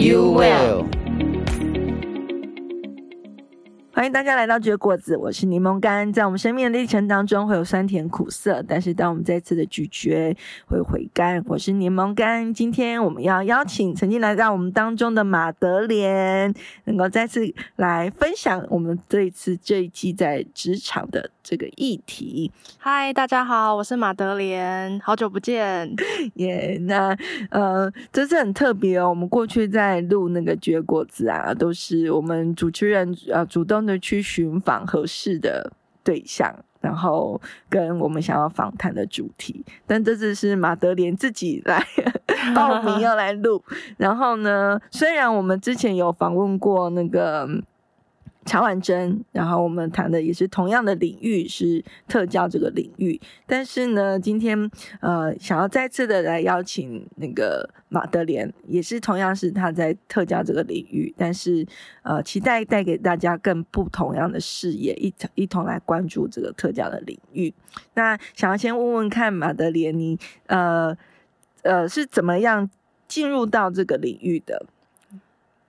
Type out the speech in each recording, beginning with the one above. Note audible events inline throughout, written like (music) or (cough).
you will，欢迎大家来到绝果子，我是柠檬干。在我们生命的历程当中，会有酸甜苦涩，但是当我们再次的咀嚼，会回甘。我是柠檬干。今天我们要邀请曾经来到我们当中的马德莲，能够再次来分享我们这一次这一季在职场的这个议题。嗨，大家好，我是马德莲，好久不见。(laughs) 耶、yeah，那呃，这次很特别哦。我们过去在录那个绝果子啊，都是我们主持人呃主动的。去寻访合适的对象，然后跟我们想要访谈的主题。但这次是马德莲自己来 (laughs) 报名要来录。然后呢，虽然我们之前有访问过那个。乔婉珍，然后我们谈的也是同样的领域，是特教这个领域。但是呢，今天呃，想要再次的来邀请那个马德莲，也是同样是他在特教这个领域，但是呃，期待带给大家更不同样的视野，一一同来关注这个特教的领域。那想要先问问看马德莲，你呃呃是怎么样进入到这个领域的？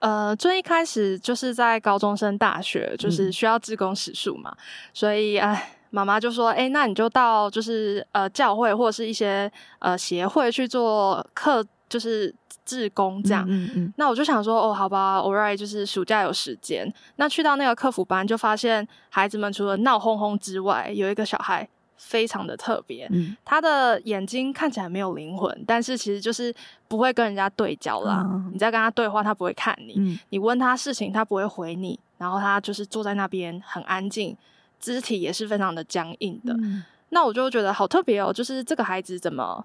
呃，最一开始就是在高中升大学，就是需要自工时数嘛，嗯、所以哎，妈妈就说，哎，那你就到就是呃教会或者是一些呃协会去做课，就是自工这样。嗯嗯，嗯。那我就想说，哦，好吧，alright，就是暑假有时间，那去到那个客服班，就发现孩子们除了闹哄哄之外，有一个小孩。非常的特别，嗯，他的眼睛看起来没有灵魂，但是其实就是不会跟人家对焦啦。哦、你在跟他对话，他不会看你；嗯、你问他事情，他不会回你。然后他就是坐在那边很安静，肢体也是非常的僵硬的。嗯、那我就觉得好特别哦，就是这个孩子怎么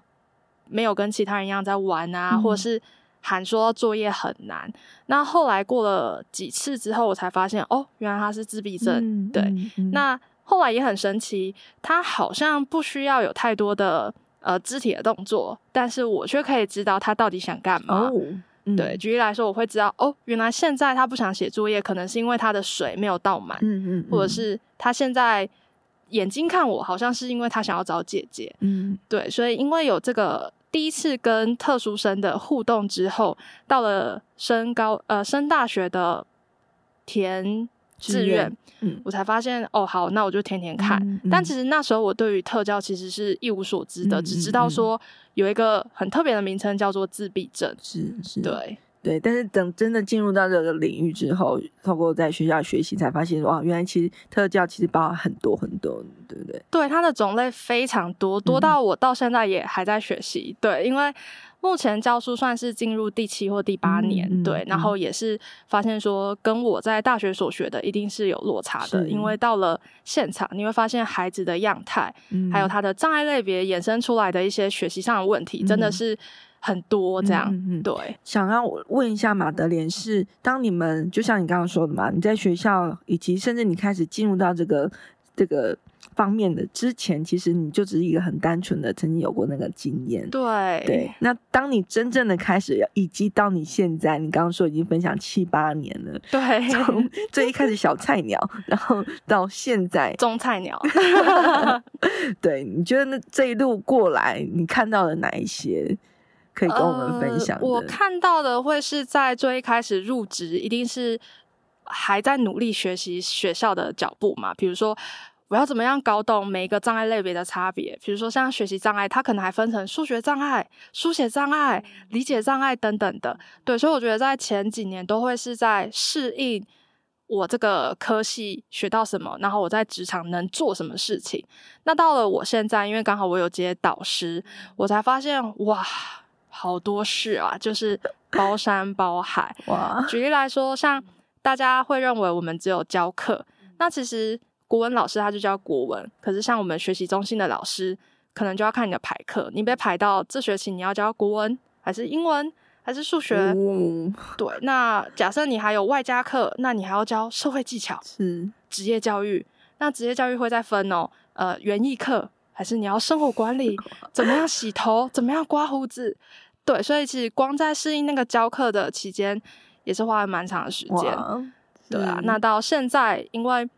没有跟其他人一样在玩啊，嗯、或者是喊说作业很难。那后来过了几次之后，我才发现哦，原来他是自闭症。嗯、对，嗯嗯、那。后来也很神奇，他好像不需要有太多的呃肢体的动作，但是我却可以知道他到底想干嘛。对，举例来说，我会知道哦，原来现在他不想写作业，可能是因为他的水没有倒满，嗯嗯，或者是他现在眼睛看我，好像是因为他想要找姐姐。嗯，对，所以因为有这个第一次跟特殊生的互动之后，到了升高呃升大学的填。志愿，嗯，我才发现哦，好，那我就天天看。嗯嗯、但其实那时候我对于特教其实是一无所知的，嗯、只知道说有一个很特别的名称叫做自闭症。是是，对对。但是等真的进入到这个领域之后，透过在学校学习，才发现哇，原来其实特教其实包含很多很多，对不对？对，它的种类非常多，多到我到现在也还在学习。嗯、对，因为。目前教书算是进入第七或第八年，嗯、对，然后也是发现说，跟我在大学所学的一定是有落差的，因为到了现场，你会发现孩子的样态，嗯、还有他的障碍类别衍生出来的一些学习上的问题，嗯、真的是很多这样。嗯、对，想要问一下马德莲，是当你们就像你刚刚说的嘛，你在学校以及甚至你开始进入到这个这个。方面的之前，其实你就只是一个很单纯的曾经有过那个经验。对对，那当你真正的开始，以及到你现在，你刚刚说已经分享七八年了。对，从 (laughs) 最一开始小菜鸟，然后到现在中菜鸟。(laughs) (laughs) 对，你觉得那这一路过来，你看到了哪一些可以跟我们分享？呃，我看到的会是在最一开始入职，一定是还在努力学习学校的脚步嘛，比如说。我要怎么样搞懂每一个障碍类别的差别？比如说像学习障碍，它可能还分成数学障碍、书写障碍、理解障碍等等的。对，所以我觉得在前几年都会是在适应我这个科系学到什么，然后我在职场能做什么事情。那到了我现在，因为刚好我有接导师，我才发现哇，好多事啊，就是包山包海。哇，举例来说，像大家会认为我们只有教课，那其实。国文老师他就教国文，可是像我们学习中心的老师，可能就要看你的排课，你被排到这学期你要教国文还是英文还是数学？哦、对，那假设你还有外加课，那你还要教社会技巧，是职业教育。那职业教育会再分哦，呃，园艺课还是你要生活管理？(laughs) 怎么样洗头？怎么样刮胡子？对，所以其实光在适应那个教课的期间，也是花了蛮长的时间。对啊，那到现在，因为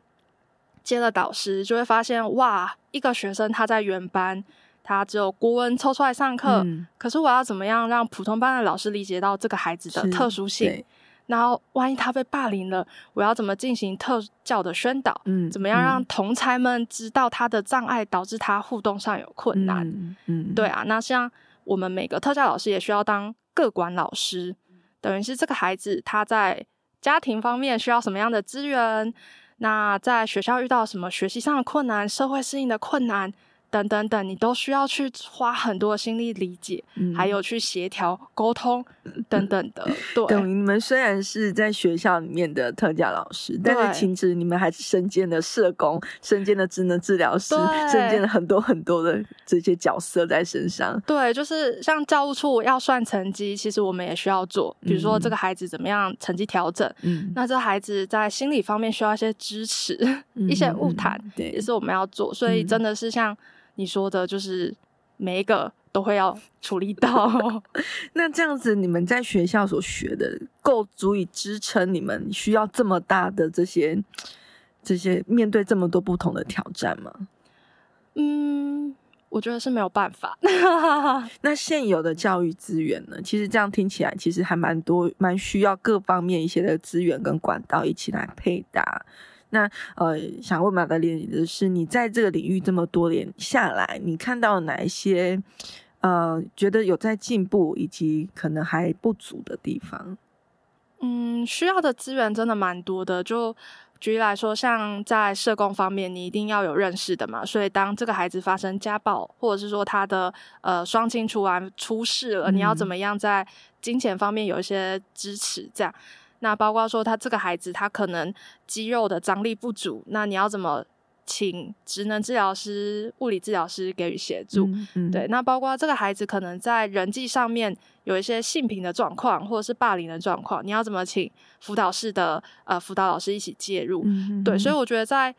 接了导师，就会发现哇，一个学生他在原班。他只有国文抽出来上课，嗯，可是我要怎么样让普通班的老师理解到这个孩子的特殊性？然后万一他被霸凌了，我要怎么进行特教的宣导？嗯，怎么样让同才们知道他的障碍导致他互动上有困难？嗯，嗯对啊，那像我们每个特教老师也需要当个管老师，等于是这个孩子他在家庭方面需要什么样的资源？那在学校遇到什么学习上的困难、社会适应的困难？等等等，你都需要去花很多的心力理解，嗯、还有去协调沟通 (laughs) 等等的。对，等于你们虽然是在学校里面的特教老师，但是其实你们还是身兼的社工、身兼的职能治疗师，身兼了很多很多的这些角色在身上。对，就是像教务处要算成绩，其实我们也需要做。比如说这个孩子怎么样成绩调整，嗯，那这孩子在心理方面需要一些支持，嗯、一些物谈，对，也是我们要做。所以真的是像。你说的就是每一个都会要处理到。(laughs) 那这样子，你们在学校所学的够足以支撑你们需要这么大的这些这些面对这么多不同的挑战吗？嗯，我觉得是没有办法。(laughs) 那现有的教育资源呢？其实这样听起来，其实还蛮多，蛮需要各方面一些的资源跟管道一起来配搭。那呃，想问马德莲的是，你在这个领域这么多年下来，你看到哪一些呃，觉得有在进步，以及可能还不足的地方？嗯，需要的资源真的蛮多的。就举例来说，像在社工方面，你一定要有认识的嘛。所以，当这个孩子发生家暴，或者是说他的呃双亲出完出事了，嗯，你要怎么样在金钱方面有一些支持？这样。那包括说他这个孩子，他可能肌肉的张力不足，那你要怎么请职能治疗师、物理治疗师给予协助？嗯嗯、对，那包括这个孩子可能在人际上面有一些性平的状况，或者是霸凌的状况，你要怎么请辅导室的呃辅导老师一起介入？嗯、对，所以我觉得在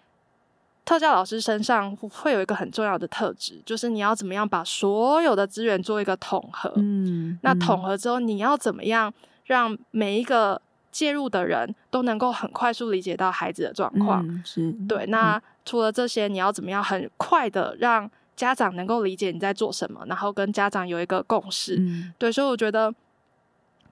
特教老师身上会有一个很重要的特质，就是你要怎么样把所有的资源做一个统合。嗯，那统合之后，你要怎么样让每一个介入的人都能够很快速理解到孩子的状况，嗯、是对。那除了这些，你要怎么样很快的让家长能够理解你在做什么，然后跟家长有一个共识？嗯、对，所以我觉得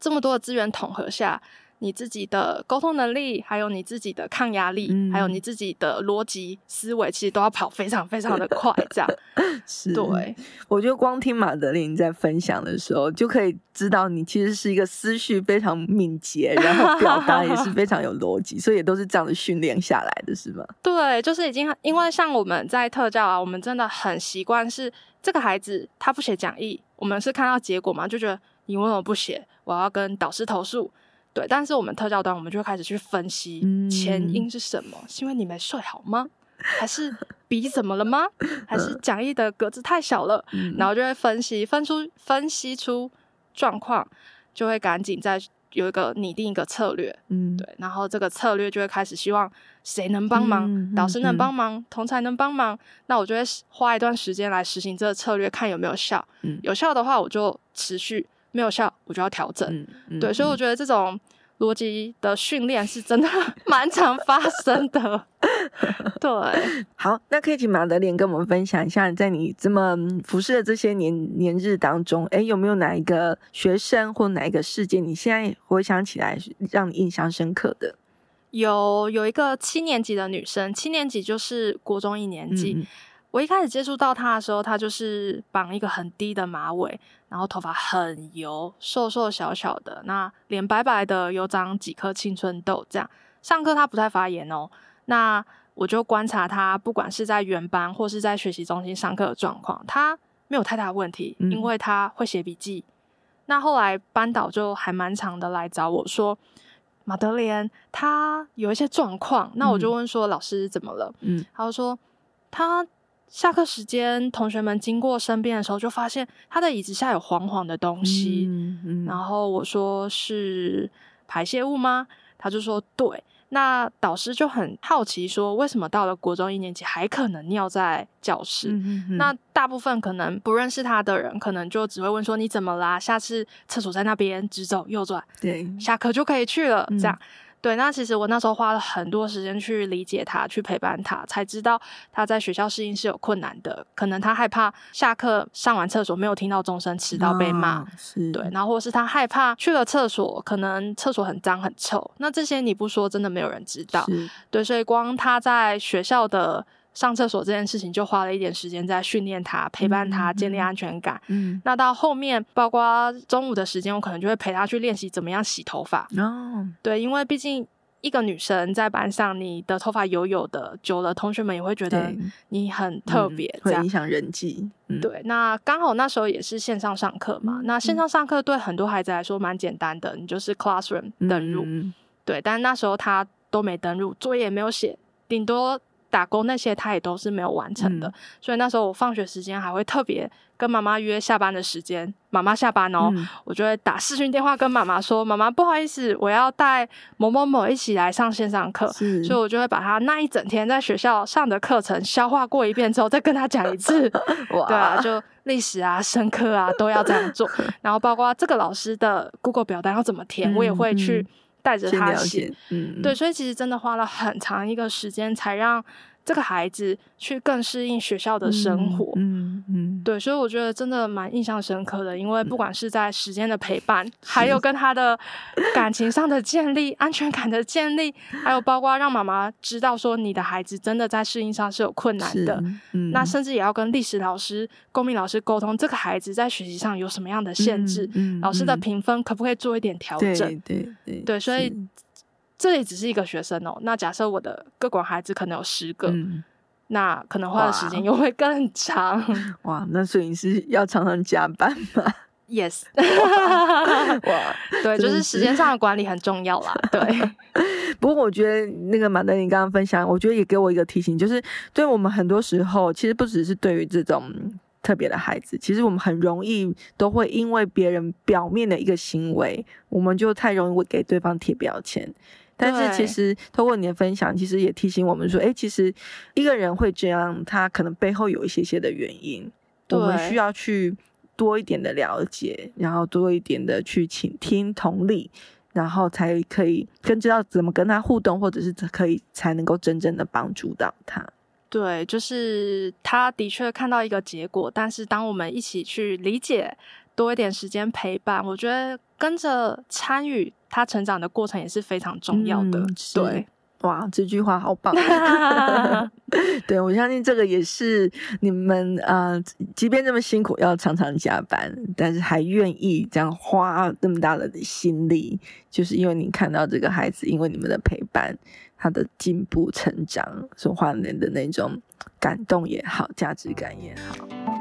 这么多的资源统合下。你自己的沟通能力，还有你自己的抗压力，嗯、还有你自己的逻辑思维，其实都要跑非常非常的快。这样 (laughs) 是对。我觉得光听马德琳在分享的时候，就可以知道你其实是一个思绪非常敏捷，然后表达也是非常有逻辑，所以也都是这样的训练下来的，是吗？对，就是已经因为像我们在特教啊，我们真的很习惯是这个孩子他不写讲义，我们是看到结果嘛，就觉得你为什么不写？我要跟导师投诉。对，但是我们特教端，我们就会开始去分析前因是什么？嗯、是因为你没睡好吗？还是笔怎么了吗？还是讲义的格子太小了？嗯、然后就会分析，分出分析出状况，就会赶紧再有一个拟定一个策略。嗯，对，然后这个策略就会开始希望谁能帮忙，嗯、导师能帮忙，嗯、同才能帮忙，那我就会花一段时间来实行这个策略，看有没有效。嗯、有效的话，我就持续。没有效，我就要调整。对，所以我觉得这种逻辑的训练是真的蛮常发生的。(laughs) 对，好，那可以请马德莲跟我们分享一下，在你这么服侍的这些年年日当中，哎，有没有哪一个学生或哪一个事件，你现在回想起来让你印象深刻的？有，有一个七年级的女生，七年级就是国中一年级。嗯我一开始接触到他的时候，他就是绑一个很低的马尾，然后头发很油，瘦瘦小小的，那脸白白的，有长几颗青春痘。这样上课他不太发言哦。那我就观察他，不管是在原班或是在学习中心上课的状况，他没有太大问题，因为他会写笔记。嗯、那后来班导就还蛮长的来找我说，马德莲他有一些状况，那我就问说、嗯、老师怎么了？嗯，他就说他。下课时间，同学们经过身边的时候，就发现他的椅子下有黄黄的东西。嗯嗯、然后我说是排泄物吗？他就说对。那导师就很好奇，说为什么到了国中一年级还可能尿在教室？那大部分可能不认识他的人，可能就只会问说你怎么啦？下次厕所在那边，直走右转，对，下课就可以去了，嗯、这样。对，那其实我那时候花了很多时间去理解他，去陪伴他，才知道他在学校适应是有困难的。可能他害怕下课上完厕所没有听到钟声，迟到被骂。哦、是，对，然后或是他害怕去了厕所，可能厕所很脏很臭。那这些你不说，真的没有人知道。对，所以光他在学校的。上厕所这件事情就花了一点时间在训练他，陪伴他，建立安全感。嗯，那到后面，包括中午的时间，我可能就会陪他去练习怎么样洗头发。哦，对，因为毕竟一个女生在班上，你的头发油油的，久了同学们也会觉得你很特别，嗯、会影响人际。嗯、对，那刚好那时候也是线上上课嘛。嗯、那线上上课对很多孩子来说蛮简单的，你就是 classroom 登入。嗯、对，但那时候他都没登入，作业也没有写，顶多。打工那些他也都是没有完成的，嗯、所以那时候我放学时间还会特别跟妈妈约下班的时间，妈妈下班哦，嗯、我就会打视讯电话跟妈妈说：“妈妈，不好意思，我要带某某某一起来上线上课。”所以，我就会把他那一整天在学校上的课程消化过一遍之后，再跟他讲一次。(laughs) 哇对啊，就历史啊、生科啊都要这样做，(laughs) 然后包括这个老师的 Google 表单要怎么填，嗯、我也会去。带着他写，嗯，对，所以其实真的花了很长一个时间，才让这个孩子去更适应学校的生活，嗯嗯，嗯对，所以我觉得真的蛮印象深刻的，因为不管是在时间的陪伴，嗯、还有跟他的感情上的建立、安全感的建立，还有包括让妈妈知道说你的孩子真的在适应上是有困难的，嗯、那甚至也要跟历史老师、公民老师沟通，这个孩子在学习上有什么样的限制，嗯嗯、老师的评分可不可以做一点调整？对对对，对，所以。这里只是一个学生哦，那假设我的各管孩子可能有十个，嗯、那可能花的时间又会更长。(laughs) 哇，那所以你是要常常加班吗？Yes。(laughs) 哇，(laughs) 对，就是时间上的管理很重要啦。对。不过我觉得那个马德琳刚刚分享，我觉得也给我一个提醒，就是对我们很多时候，其实不只是对于这种特别的孩子，其实我们很容易都会因为别人表面的一个行为，我们就太容易会给对方贴标签。但是其实通过你的分享，其实也提醒我们说，哎，其实一个人会这样，他可能背后有一些些的原因，我们需要去多一点的了解，然后多一点的去倾听、同理，然后才可以更知道怎么跟他互动，或者是可以才能够真正的帮助到他。对，就是他的确看到一个结果，但是当我们一起去理解，多一点时间陪伴，我觉得跟着参与。他成长的过程也是非常重要的，嗯、对，哇，这句话好棒！(laughs) (laughs) 对，我相信这个也是你们啊、呃，即便这么辛苦，要常常加班，但是还愿意这样花那么大的心力，就是因为你看到这个孩子，因为你们的陪伴，他的进步成长，所换来的那种感动也好，价值感也好。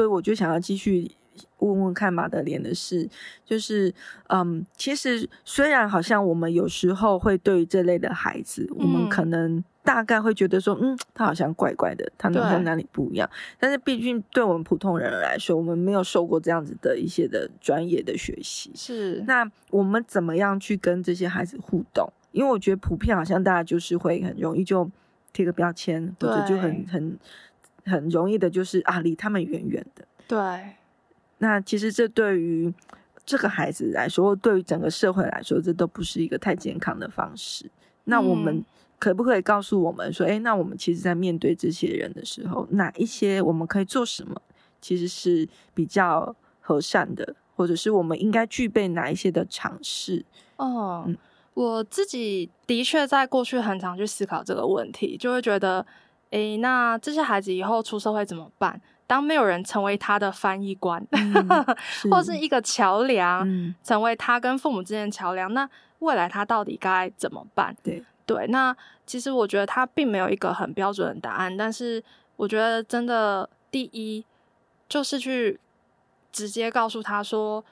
所以我就想要继续问问看马德莲的事，就是嗯，其实虽然好像我们有时候会对于这类的孩子，嗯、我们可能大概会觉得说，嗯，他好像怪怪的，他哪和哪里不一样？但是毕竟对我们普通人来说，我们没有受过这样子的一些的专业的学习，是那我们怎么样去跟这些孩子互动？因为我觉得普遍好像大家就是会很容易就贴个标签，或者就很很。很容易的，就是啊，离他们远远的。对，那其实这对于这个孩子来说，对于整个社会来说，这都不是一个太健康的方式。那我们可不可以告诉我们说，哎、嗯，那我们其实，在面对这些人的时候，哪一些我们可以做什么，其实是比较和善的，或者是我们应该具备哪一些的尝试？哦，嗯、我自己的确在过去很常去思考这个问题，就会觉得。诶，那这些孩子以后出社会怎么办？当没有人成为他的翻译官，嗯、或是一个桥梁，嗯、成为他跟父母之间的桥梁，那未来他到底该怎么办？对对，那其实我觉得他并没有一个很标准的答案，但是我觉得真的第一就是去直接告诉他说，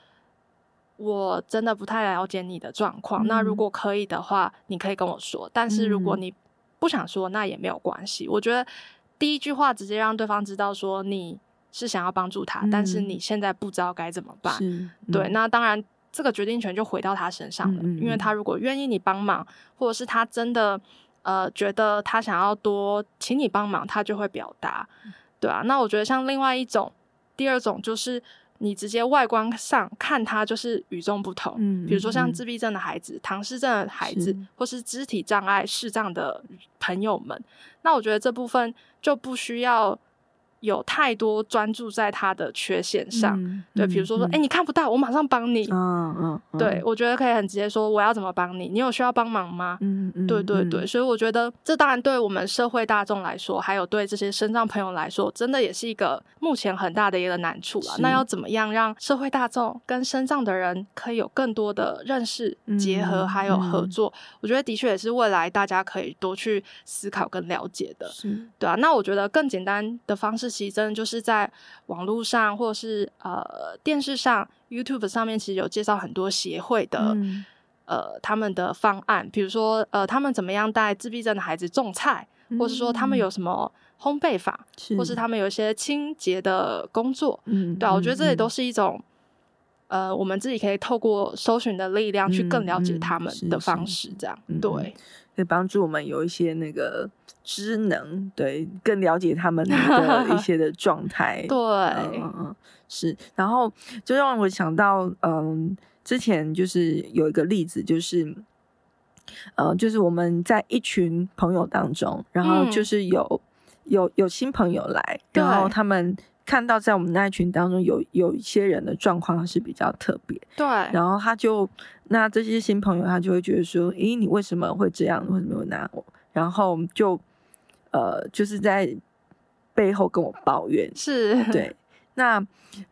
我真的不太了解你的状况，嗯、那如果可以的话，你可以跟我说，但是如果你不想说，那也没有关系。我觉得第一句话直接让对方知道说你是想要帮助他，嗯、但是你现在不知道该怎么办。嗯、对，那当然。这个决定权就回到他身上了，因为他如果愿意你帮忙，或者是他真的呃觉得他想要多请你帮忙，他就会表达，对啊。那我觉得像另外一种，第二种就是你直接外观上看他就是与众不同，比如说像自闭症的孩子、唐氏症的孩子，是或是肢体障碍视障的朋友们，那我觉得这部分就不需要。有太多专注在他的缺陷上，嗯、对，比如说说，哎、嗯欸，你看不到，我马上帮你。嗯嗯，嗯对，我觉得可以很直接说，我要怎么帮你？你有需要帮忙吗？嗯嗯，对对对，所以我觉得这当然对我们社会大众来说，还有对这些身障朋友来说，真的也是一个目前很大的一个难处了。那要怎么样让社会大众跟身障的人可以有更多的认识、结合，还有合作？我觉得的确也是未来大家可以多去思考跟了解的。是，对啊。那我觉得更简单的方式。其实真的就是在网络上，或者是呃电视上、YouTube 上面，其实有介绍很多协会的、嗯、呃他们的方案，比如说呃他们怎么样带自闭症的孩子种菜，嗯、或是说他们有什么烘焙法，是。或是他们有一些清洁的工作，嗯，对啊，我觉得这也都是一种、嗯、呃我们自己可以透过搜寻的力量去更了解他们的方。式，这样、嗯、对。可以帮助我们有一些那个知能，对，更了解他们的一些的状态。(laughs) 对，嗯嗯，是。然后就让我想到，嗯，之前就是有一个例子，就是，呃，就是我们在一群朋友当中，然后就是有、嗯、有有新朋友来，然后他们。看到在我们那一群当中有有一些人的状况是比较特别，对，然后他就那这些新朋友他就会觉得说，诶，你为什么会这样？为什么会拿我？然后就呃就是在背后跟我抱怨，是对，(laughs) 那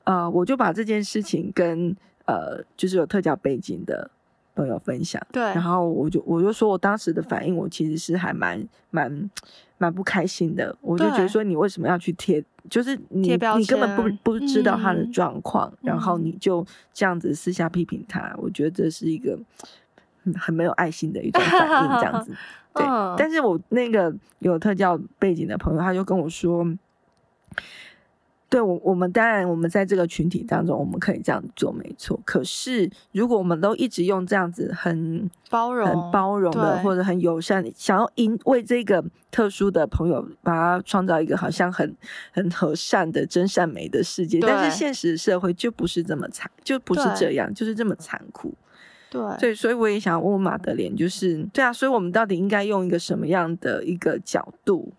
呃我就把这件事情跟呃就是有特教背景的朋友分享，对，然后我就我就说我当时的反应，我其实是还蛮蛮蛮不开心的，我就觉得说你为什么要去贴？就是你，你根本不不知道他的状况，嗯、然后你就这样子私下批评他，嗯、我觉得这是一个很没有爱心的一种反应，这样子。(laughs) 对，嗯、但是我那个有特教背景的朋友，他就跟我说。对，我我们当然，我们在这个群体当中，我们可以这样做，没错。可是，如果我们都一直用这样子很包容、很包容的，或者很友善，想要因为这个特殊的朋友，把它创造一个好像很很和善的真善美的世界，但是现实社会就不是这么残，就不是这样，就是这么残酷。对，所以，所以我也想问问马德莲，就是对啊，所以我们到底应该用一个什么样的一个角度？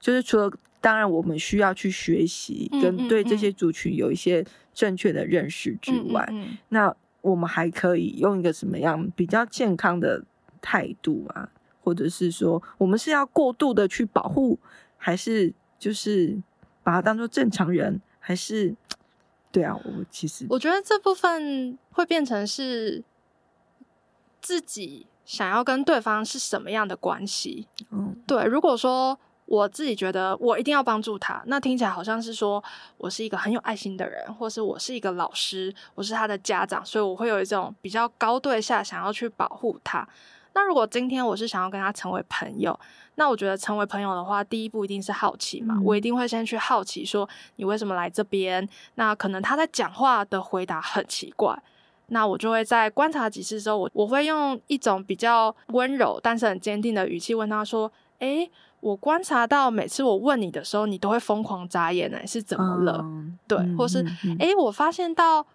就是除了。当然，我们需要去学习，跟对这些族群有一些正确的认识之外，那我们还可以用一个什么样比较健康的态度啊？或者是说，我们是要过度的去保护，还是就是把它当做正常人？还是对啊？我其实我觉得这部分会变成是自己想要跟对方是什么样的关系。嗯，对。如果说。我自己觉得我一定要帮助他，那听起来好像是说我是一个很有爱心的人，或是我是一个老师，我是他的家长，所以我会有一种比较高对下想要去保护他。那如果今天我是想要跟他成为朋友，那我觉得成为朋友的话，第一步一定是好奇嘛，嗯、我一定会先去好奇说你为什么来这边？那可能他在讲话的回答很奇怪，那我就会在观察几次之后，我我会用一种比较温柔但是很坚定的语气问他说：“诶。”我观察到，每次我问你的时候，你都会疯狂眨眼呢，是怎么了？嗯、对，或是诶、我发现到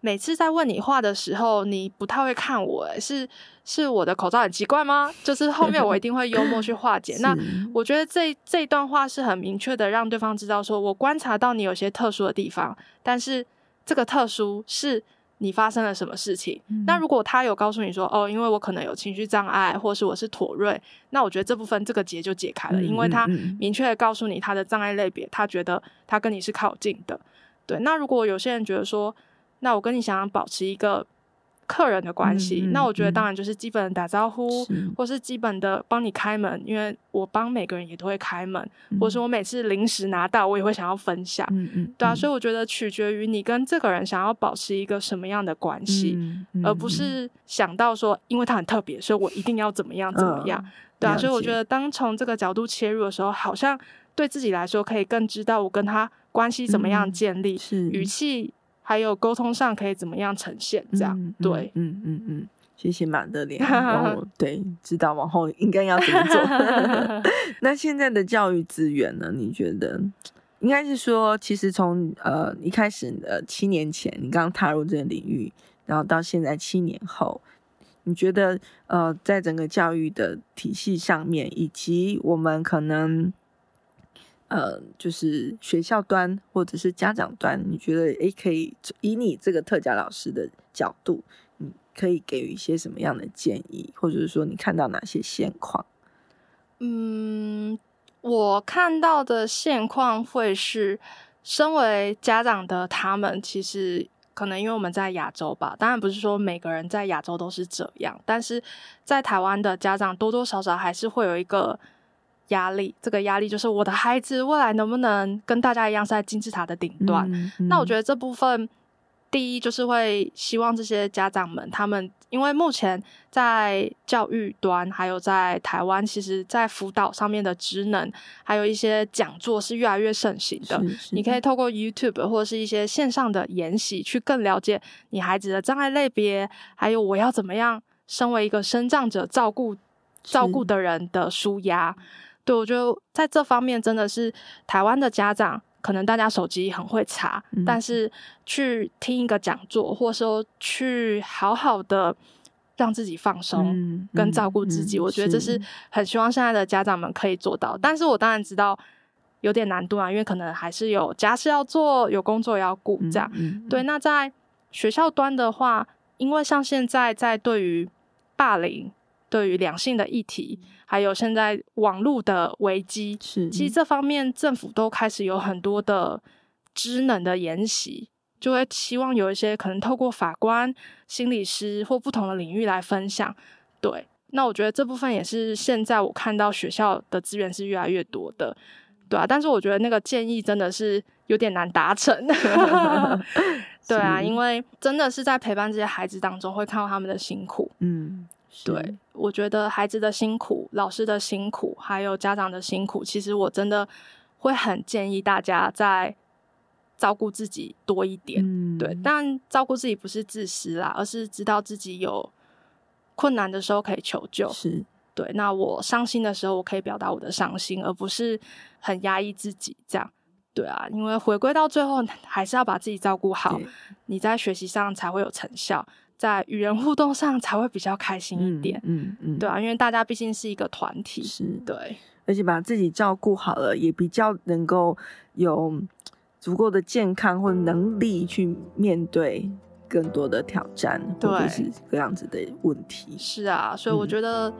每次在问你话的时候，你不太会看我，诶，是是我的口罩很奇怪吗？就是后面我一定会幽默去化解。(laughs) 那我觉得这这段话是很明确的，让对方知道说，我观察到你有些特殊的地方，但是这个特殊是。你发生了什么事情？嗯、那如果他有告诉你说，哦，因为我可能有情绪障碍，或是我是妥瑞，那我觉得这部分这个结就解开了，嗯、因为他明确的告诉你他的障碍类别，他觉得他跟你是靠近的。对，那如果有些人觉得说，那我跟你想要保持一个客人的关系，嗯嗯、那我觉得当然就是基本的打招呼，是。或是基本的帮你开门，因为我帮每个人也都会开门，嗯、或是我每次零食拿到，我也会想要分享。嗯嗯，对啊，所以我觉得取决于你跟这个人想要保持一个什么样的关系，而不是想到说，因为他很特别，所以我一定要怎么样怎么样。嗯、对啊，所以我觉得当从这个角度切入的时候，好像对自己来说可以更知道我跟他关系怎么样建立，嗯、是。语气。还有沟通上可以怎么样呈现？这样、嗯、对，嗯嗯嗯，谢谢马德莲，然后对，知道往后应该要怎么做。(laughs) (laughs) 那现在的教育资源呢？你觉得应该是说，其实从呃一开始呃七年前你刚踏入这个领域，然后到现在七年后，你觉得呃在整个教育的体系上面，以及我们可能。呃，就是学校端或者是家长端，你觉得诶，可以以你这个特教老师的角度，你可以给予一些什么样的建议，或者是说你看到哪些现况？嗯，我看到的现况会是，身为家长的他们，其实可能因为我们在亚洲吧，当然不是说每个人在亚洲都是这样，但是在台湾的家长多多少少还是会有一个。压力，这个压力就是我的孩子未来能不能跟大家一样是在金字塔的顶端？嗯嗯、那我觉得这部分，第一就是会希望这些家长们，他们因为目前在教育端，还有在台湾，其实在辅导上面的职能，还有一些讲座是越来越盛行的。你可以透过 YouTube 或者是一些线上的研习，去更了解你孩子的障碍类别，还有我要怎么样身为一个身障者照顾照顾的人的舒压。对，我觉得在这方面真的是台湾的家长，可能大家手机很会查，嗯、但是去听一个讲座，或者说去好好的让自己放松，跟照顾自己，我觉得这是很希望现在的家长们可以做到。但是我当然知道有点难度啊，因为可能还是有家事要做，有工作要顾，这样。嗯嗯、对，那在学校端的话，因为像现在在对于霸凌。对于两性的议题，还有现在网络的危机，是其实这方面政府都开始有很多的职能的研习，就会希望有一些可能透过法官、心理师或不同的领域来分享。对，那我觉得这部分也是现在我看到学校的资源是越来越多的，对啊。但是我觉得那个建议真的是有点难达成，(laughs) 对啊，因为真的是在陪伴这些孩子当中，会看到他们的辛苦，嗯。对，我觉得孩子的辛苦、老师的辛苦，还有家长的辛苦，其实我真的会很建议大家在照顾自己多一点。嗯，对，但照顾自己不是自私啦，而是知道自己有困难的时候可以求救。是，对。那我伤心的时候，我可以表达我的伤心，而不是很压抑自己这样。对啊，因为回归到最后，还是要把自己照顾好，你在学习上才会有成效。在与人互动上才会比较开心一点，嗯嗯，嗯。对啊，因为大家毕竟是一个团体，是。对，而且把自己照顾好了，也比较能够有足够的健康或能力去面对更多的挑战，对或者是这样子的问题。是啊，所以我觉得，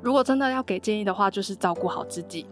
如果真的要给建议的话，就是照顾好自己。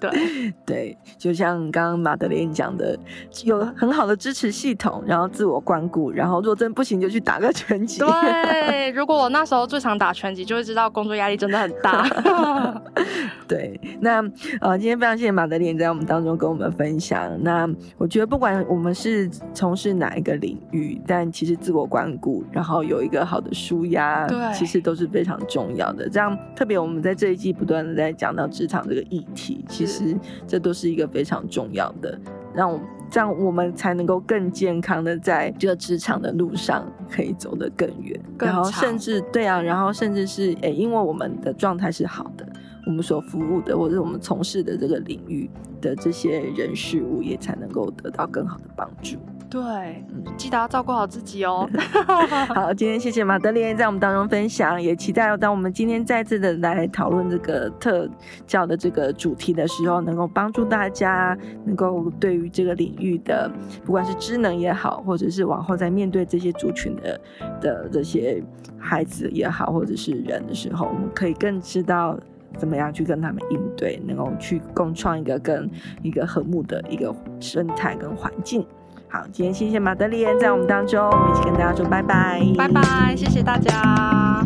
对 (laughs) 对，就像刚刚马德莲讲的，有很好的支持系统，然后自我关顾，然后若真不行就去打个拳击。对，如果我那时候最常打拳击，就会知道工作压力真的很大。(laughs) 对，那呃，今天非常谢谢马德莲在我们当中跟我们分享。那我觉得不管我们是从事哪一个领域，但其实自我关顾，然后有一个好的舒压，对，其实都是非常重要的。这样特别我们在这一季不断的在讲到职场这个议题，其实。其实这都是一个非常重要的，让我这样我们才能够更健康的在这个职场的路上可以走得更远，更长。然后甚至对啊，然后甚至是诶，因为我们的状态是好的，我们所服务的或者我们从事的这个领域的这些人事物也才能够得到更好的帮助。对，嗯，记得要照顾好自己哦。(laughs) (laughs) 好，今天谢谢马德莲在我们当中分享，也期待当我们今天再次的来讨论这个特教的这个主题的时候，能够帮助大家能够对于这个领域的，不管是职能也好，或者是往后在面对这些族群的的这些孩子也好，或者是人的时候，我们可以更知道怎么样去跟他们应对，能够去共创一个更一个和睦的一个生态跟环境。好，今天谢谢马德莲在我们当中，我们一起跟大家说拜拜，拜拜，谢谢大家。